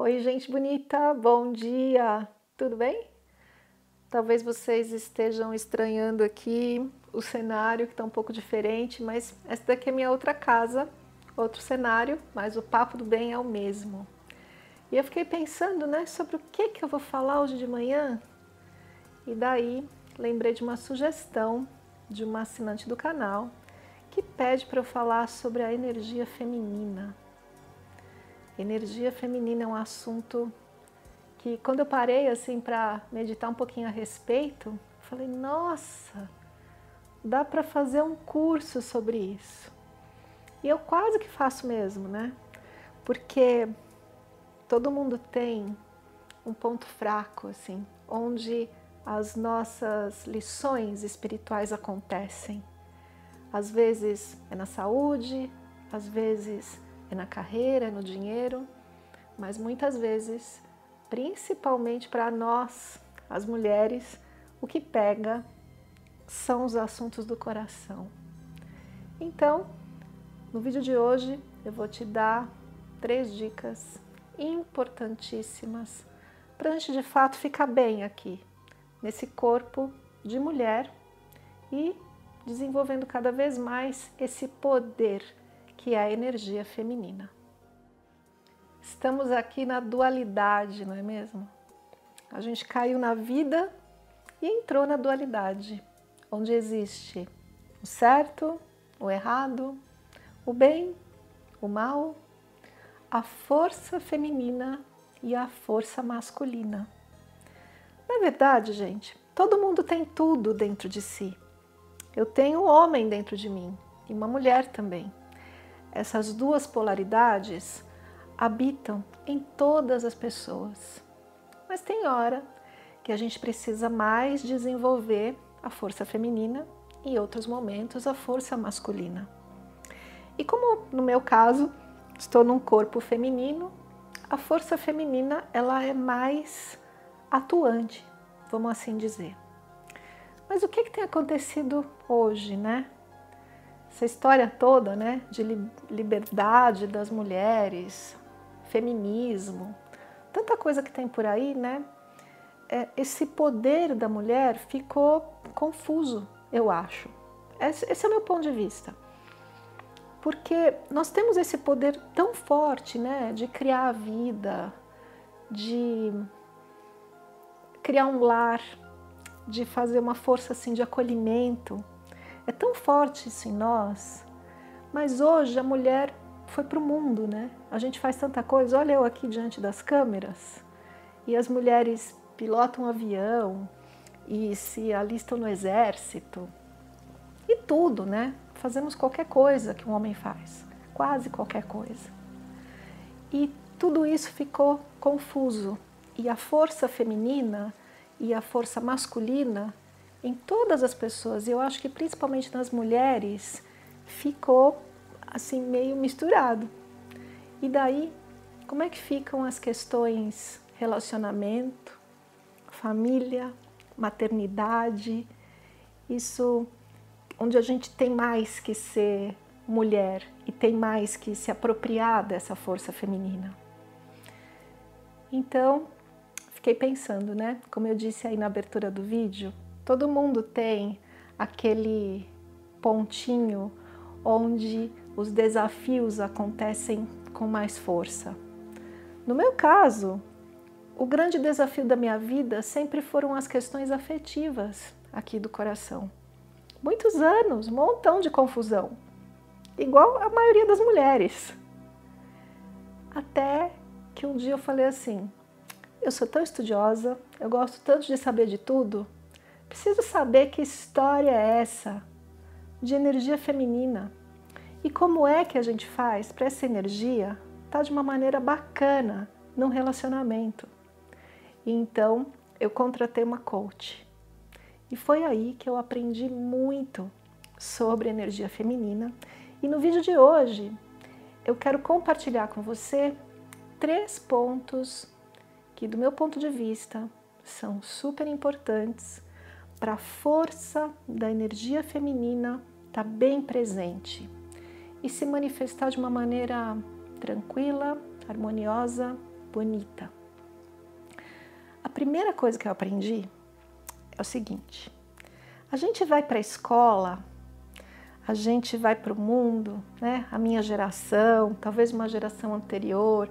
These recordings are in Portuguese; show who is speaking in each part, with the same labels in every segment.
Speaker 1: Oi, gente bonita, bom dia, tudo bem? Talvez vocês estejam estranhando aqui o cenário que está um pouco diferente, mas essa daqui é minha outra casa, outro cenário, mas o papo do bem é o mesmo. E eu fiquei pensando, né, sobre o que que eu vou falar hoje de manhã. E daí lembrei de uma sugestão de uma assinante do canal que pede para eu falar sobre a energia feminina. Energia feminina é um assunto que quando eu parei assim para meditar um pouquinho a respeito, falei: "Nossa, dá para fazer um curso sobre isso". E eu quase que faço mesmo, né? Porque todo mundo tem um ponto fraco assim, onde as nossas lições espirituais acontecem. Às vezes é na saúde, às vezes é na carreira, é no dinheiro, mas muitas vezes, principalmente para nós, as mulheres, o que pega são os assuntos do coração. Então, no vídeo de hoje eu vou te dar três dicas importantíssimas para a gente de fato ficar bem aqui, nesse corpo de mulher e desenvolvendo cada vez mais esse poder que é a energia feminina. Estamos aqui na dualidade, não é mesmo? A gente caiu na vida e entrou na dualidade, onde existe o certo, o errado, o bem, o mal, a força feminina e a força masculina. Na verdade, gente, todo mundo tem tudo dentro de si. Eu tenho um homem dentro de mim e uma mulher também essas duas polaridades habitam em todas as pessoas. Mas tem hora que a gente precisa mais desenvolver a força feminina e em outros momentos a força masculina. E como no meu caso, estou num corpo feminino, a força feminina ela é mais atuante, vamos assim dizer. Mas o que, que tem acontecido hoje, né? Essa história toda né, de liberdade das mulheres, feminismo, tanta coisa que tem por aí, né? É, esse poder da mulher ficou confuso, eu acho. Esse, é o meu ponto de vista. Porque nós temos esse poder tão forte, né, de criar a vida, de criar um lar, de fazer uma força assim de acolhimento, é tão forte isso em nós, mas hoje a mulher foi para o mundo, né? A gente faz tanta coisa. Olha eu aqui diante das câmeras e as mulheres pilotam um avião e se alistam no exército e tudo, né? Fazemos qualquer coisa que um homem faz, quase qualquer coisa. E tudo isso ficou confuso e a força feminina e a força masculina em todas as pessoas, e eu acho que principalmente nas mulheres, ficou assim meio misturado. E daí, como é que ficam as questões relacionamento, família, maternidade, isso onde a gente tem mais que ser mulher e tem mais que se apropriar dessa força feminina. Então, fiquei pensando, né? Como eu disse aí na abertura do vídeo, Todo mundo tem aquele pontinho onde os desafios acontecem com mais força. No meu caso, o grande desafio da minha vida sempre foram as questões afetivas aqui do coração. Muitos anos, um montão de confusão, igual a maioria das mulheres. Até que um dia eu falei assim: eu sou tão estudiosa, eu gosto tanto de saber de tudo, Preciso saber que história é essa de energia feminina e como é que a gente faz para essa energia estar tá de uma maneira bacana num relacionamento. Então eu contratei uma coach. E foi aí que eu aprendi muito sobre energia feminina. E no vídeo de hoje eu quero compartilhar com você três pontos que, do meu ponto de vista, são super importantes para a força da energia feminina estar tá bem presente e se manifestar de uma maneira tranquila, harmoniosa, bonita. A primeira coisa que eu aprendi é o seguinte: a gente vai para a escola, a gente vai para o mundo, né? A minha geração, talvez uma geração anterior,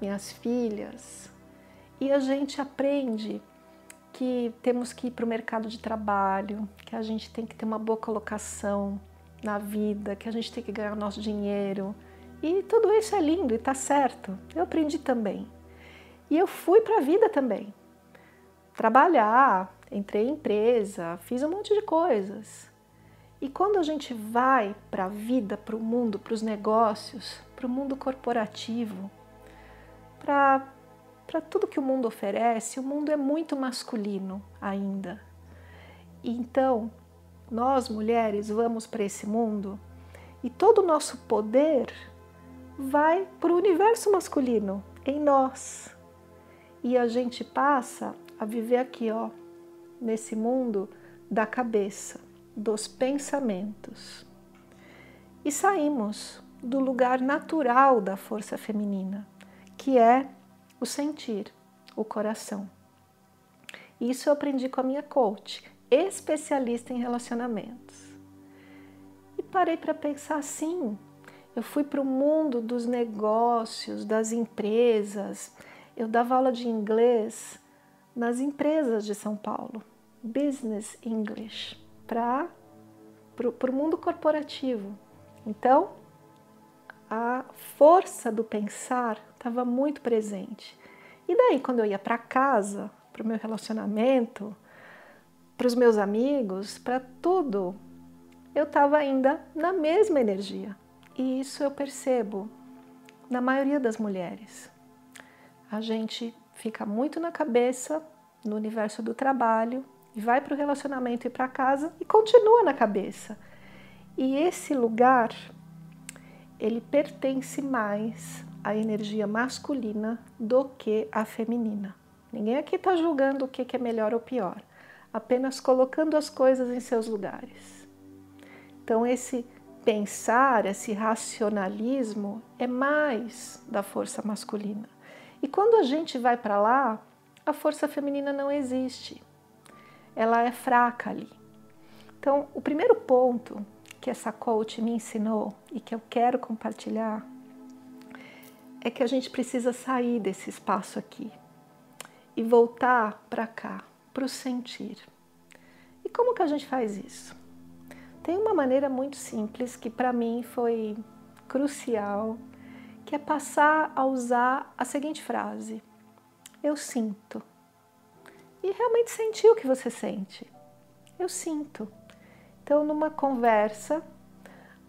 Speaker 1: minhas filhas, e a gente aprende que temos que ir para o mercado de trabalho, que a gente tem que ter uma boa colocação na vida, que a gente tem que ganhar nosso dinheiro. E tudo isso é lindo e está certo. Eu aprendi também. E eu fui para a vida também. Trabalhar, entrei em empresa, fiz um monte de coisas. E quando a gente vai para a vida, para o mundo, para os negócios, para o mundo corporativo, para para tudo que o mundo oferece, o mundo é muito masculino ainda. Então, nós mulheres vamos para esse mundo e todo o nosso poder vai para o universo masculino, em nós. E a gente passa a viver aqui, ó, nesse mundo da cabeça, dos pensamentos. E saímos do lugar natural da força feminina, que é o sentir, o coração. Isso eu aprendi com a minha coach, especialista em relacionamentos. E parei para pensar assim. Eu fui para o mundo dos negócios, das empresas. Eu dava aula de inglês nas empresas de São Paulo, Business English, para o mundo corporativo. Então, a força do pensar estava muito presente. E daí, quando eu ia para casa, para o meu relacionamento, para os meus amigos, para tudo, eu estava ainda na mesma energia. E isso eu percebo na maioria das mulheres. A gente fica muito na cabeça, no universo do trabalho, e vai para o relacionamento e para casa e continua na cabeça. E esse lugar ele pertence mais à energia masculina do que à feminina. Ninguém aqui está julgando o que é melhor ou pior, apenas colocando as coisas em seus lugares. Então, esse pensar, esse racionalismo é mais da força masculina. E quando a gente vai para lá, a força feminina não existe. Ela é fraca ali. Então, o primeiro ponto que essa coach me ensinou e que eu quero compartilhar é que a gente precisa sair desse espaço aqui e voltar para cá, para o sentir. E como que a gente faz isso? Tem uma maneira muito simples que para mim foi crucial, que é passar a usar a seguinte frase: Eu sinto. E realmente sentir o que você sente. Eu sinto. Então, numa conversa,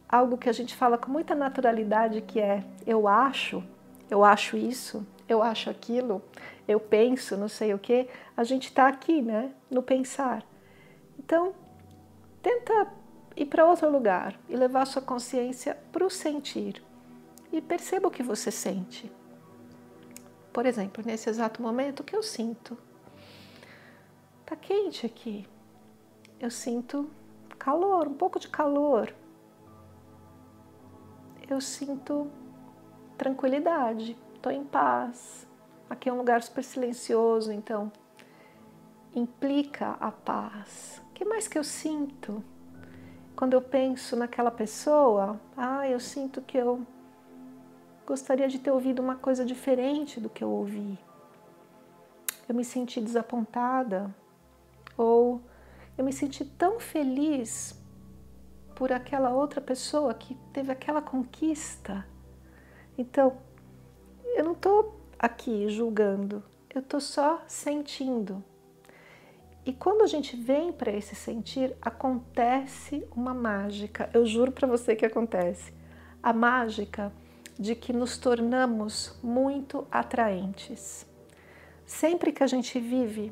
Speaker 1: algo que a gente fala com muita naturalidade que é eu acho, eu acho isso, eu acho aquilo, eu penso, não sei o que, a gente está aqui, né, no pensar. Então, tenta ir para outro lugar e levar sua consciência para o sentir e perceba o que você sente. Por exemplo, nesse exato momento, o que eu sinto? Tá quente aqui. Eu sinto calor, um pouco de calor. Eu sinto tranquilidade, estou em paz. Aqui é um lugar super silencioso, então implica a paz. O que mais que eu sinto? Quando eu penso naquela pessoa, ah, eu sinto que eu gostaria de ter ouvido uma coisa diferente do que eu ouvi. Eu me senti desapontada ou eu me senti tão feliz por aquela outra pessoa que teve aquela conquista. Então, eu não estou aqui julgando, eu estou só sentindo. E quando a gente vem para esse sentir, acontece uma mágica. Eu juro para você que acontece. A mágica de que nos tornamos muito atraentes. Sempre que a gente vive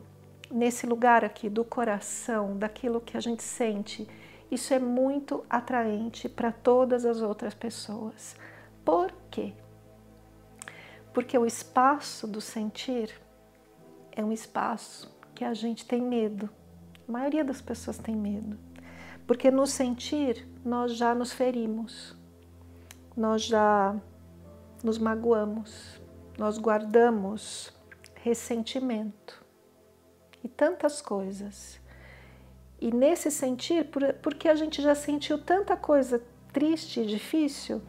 Speaker 1: nesse lugar aqui do coração, daquilo que a gente sente, isso é muito atraente para todas as outras pessoas. Por quê? Porque o espaço do sentir é um espaço que a gente tem medo. A maioria das pessoas tem medo. Porque no sentir nós já nos ferimos, nós já nos magoamos, nós guardamos ressentimento e tantas coisas. E nesse sentir, porque a gente já sentiu tanta coisa triste e difícil,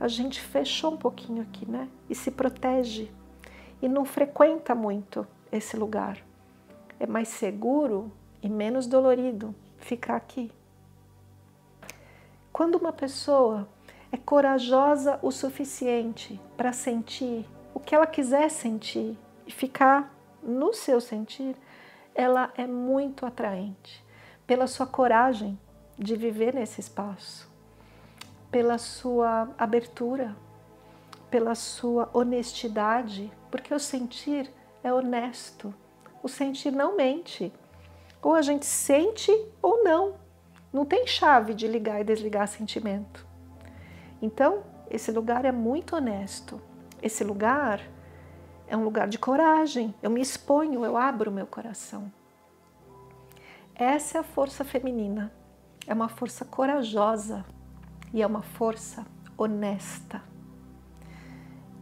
Speaker 1: a gente fechou um pouquinho aqui, né? E se protege e não frequenta muito esse lugar. É mais seguro e menos dolorido ficar aqui. Quando uma pessoa é corajosa o suficiente para sentir o que ela quiser sentir e ficar no seu sentir, ela é muito atraente pela sua coragem de viver nesse espaço, pela sua abertura, pela sua honestidade, porque o sentir é honesto. O sentir não mente. Ou a gente sente ou não. Não tem chave de ligar e desligar sentimento. Então, esse lugar é muito honesto. Esse lugar é um lugar de coragem. Eu me exponho, eu abro meu coração. Essa é a força feminina. É uma força corajosa e é uma força honesta.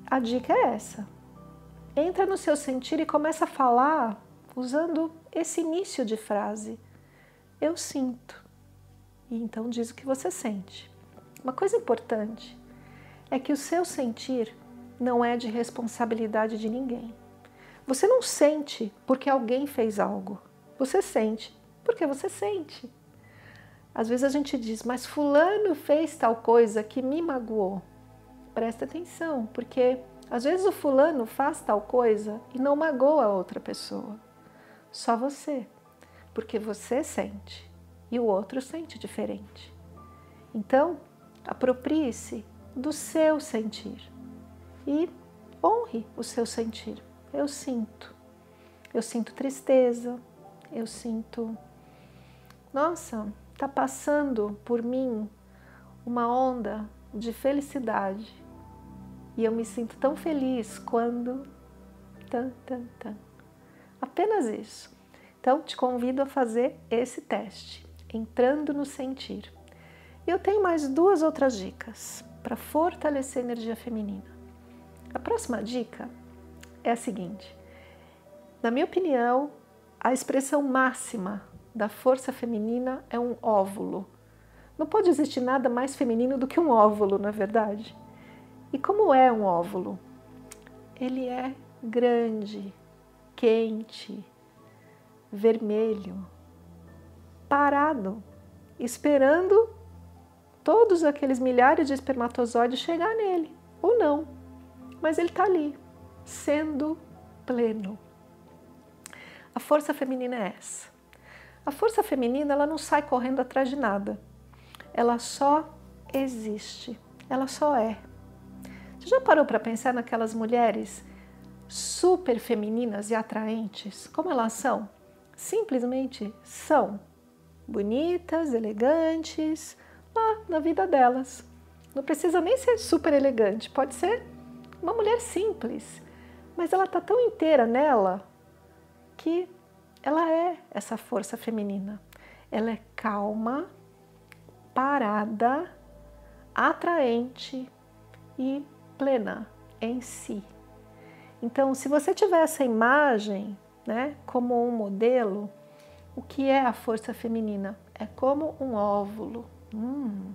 Speaker 1: A dica é essa. Entra no seu sentir e começa a falar usando esse início de frase. Eu sinto e então diz o que você sente. Uma coisa importante é que o seu sentir não é de responsabilidade de ninguém. Você não sente porque alguém fez algo. Você sente porque você sente. Às vezes a gente diz, mas Fulano fez tal coisa que me magoou. Presta atenção, porque às vezes o Fulano faz tal coisa e não magoa a outra pessoa. Só você, porque você sente e o outro sente diferente. Então, aproprie-se do seu sentir e honre o seu sentir. Eu sinto. Eu sinto tristeza, eu sinto. Nossa, está passando por mim uma onda de felicidade. E eu me sinto tão feliz quando. Tan, tan, tan. Apenas isso. Então, te convido a fazer esse teste entrando no sentir. Eu tenho mais duas outras dicas para fortalecer a energia feminina. A próxima dica é a seguinte: na minha opinião, a expressão máxima da força feminina é um óvulo. Não pode existir nada mais feminino do que um óvulo, não é verdade? E como é um óvulo? Ele é grande, quente, vermelho, parado, esperando todos aqueles milhares de espermatozoides chegar nele, ou não. Mas ele está ali, sendo pleno. A força feminina é essa. A força feminina ela não sai correndo atrás de nada. Ela só existe. Ela só é. Você já parou para pensar naquelas mulheres super femininas e atraentes? Como elas são? Simplesmente são bonitas, elegantes, lá na vida delas. Não precisa nem ser super elegante, pode ser uma mulher simples, mas ela está tão inteira nela que ela é essa força feminina. Ela é calma, parada, atraente e plena em si. Então, se você tiver essa imagem, né, como um modelo, o que é a força feminina? É como um óvulo. Hum.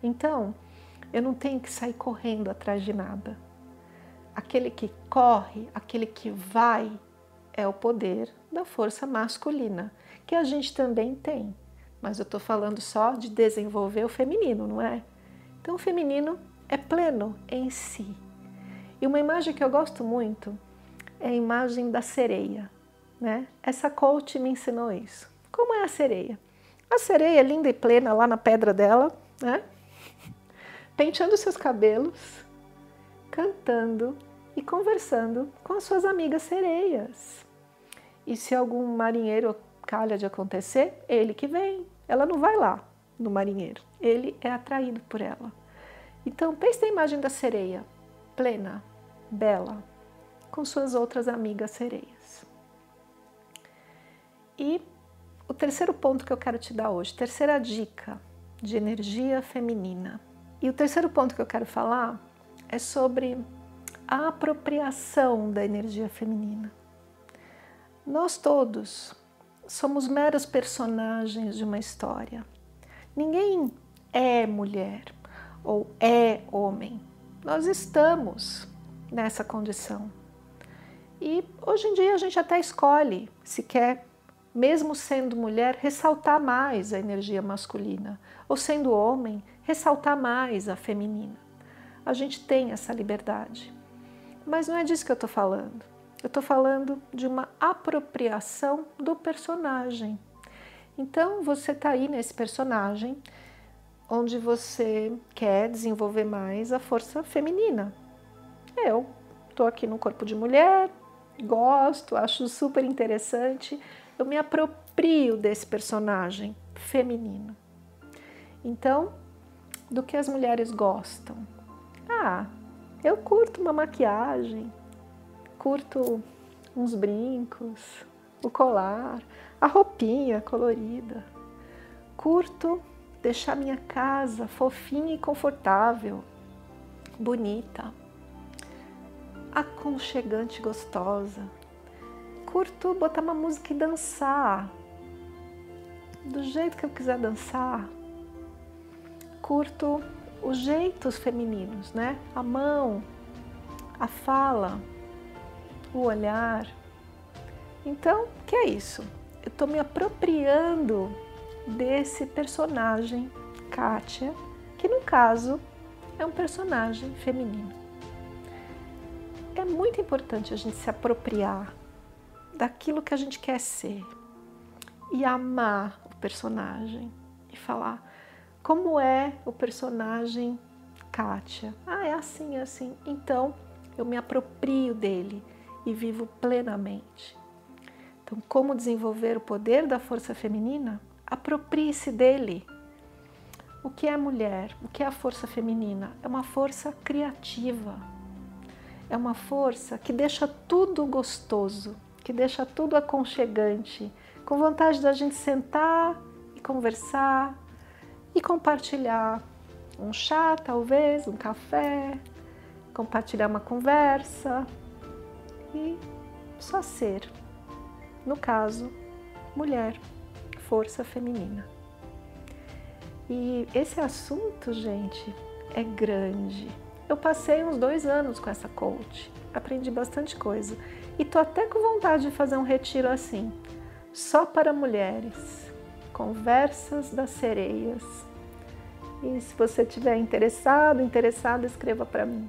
Speaker 1: Então, eu não tenho que sair correndo atrás de nada. Aquele que corre, aquele que vai, é o poder da força masculina, que a gente também tem. Mas eu estou falando só de desenvolver o feminino, não é? Então, o feminino é pleno em si. E uma imagem que eu gosto muito é a imagem da sereia. Né? Essa coach me ensinou isso. Como é a sereia? A sereia é linda e plena lá na pedra dela, né? penteando seus cabelos, cantando e conversando com as suas amigas sereias. E se algum marinheiro calha de acontecer, ele que vem. Ela não vai lá no marinheiro, ele é atraído por ela. Então pense na imagem da sereia, plena, bela, com suas outras amigas sereias. E o terceiro ponto que eu quero te dar hoje, terceira dica de energia feminina. E o terceiro ponto que eu quero falar é sobre a apropriação da energia feminina. Nós todos somos meros personagens de uma história. Ninguém é mulher ou é homem. Nós estamos nessa condição. E hoje em dia a gente até escolhe se quer, mesmo sendo mulher, ressaltar mais a energia masculina, ou sendo homem, ressaltar mais a feminina. A gente tem essa liberdade. Mas não é disso que eu estou falando. Eu estou falando de uma apropriação do personagem. Então você está aí nesse personagem onde você quer desenvolver mais a força feminina. Eu estou aqui no corpo de mulher, gosto, acho super interessante, eu me aproprio desse personagem feminino. Então, do que as mulheres gostam? Ah, eu curto uma maquiagem, curto uns brincos, o colar, a roupinha colorida. Curto deixar minha casa fofinha e confortável, bonita, aconchegante e gostosa. Curto botar uma música e dançar, do jeito que eu quiser dançar. Curto os jeitos femininos, né? A mão, a fala, o olhar. Então, o que é isso? Eu estou me apropriando desse personagem, Kátia, que no caso é um personagem feminino. É muito importante a gente se apropriar daquilo que a gente quer ser e amar o personagem e falar como é o personagem Kátia. Ah, é assim, é assim. Então eu me aproprio dele e vivo plenamente. Então, como desenvolver o poder da força feminina? Aproprie-se dele. O que é mulher? O que é a força feminina? É uma força criativa. É uma força que deixa tudo gostoso, que deixa tudo aconchegante, com vontade da gente sentar e conversar e compartilhar um chá, talvez, um café, compartilhar uma conversa e só ser. No caso, mulher, força feminina. E esse assunto, gente, é grande. Eu passei uns dois anos com essa coach, aprendi bastante coisa e tô até com vontade de fazer um retiro assim, só para mulheres, conversas das sereias. E se você tiver interessado, interessada, escreva para mim.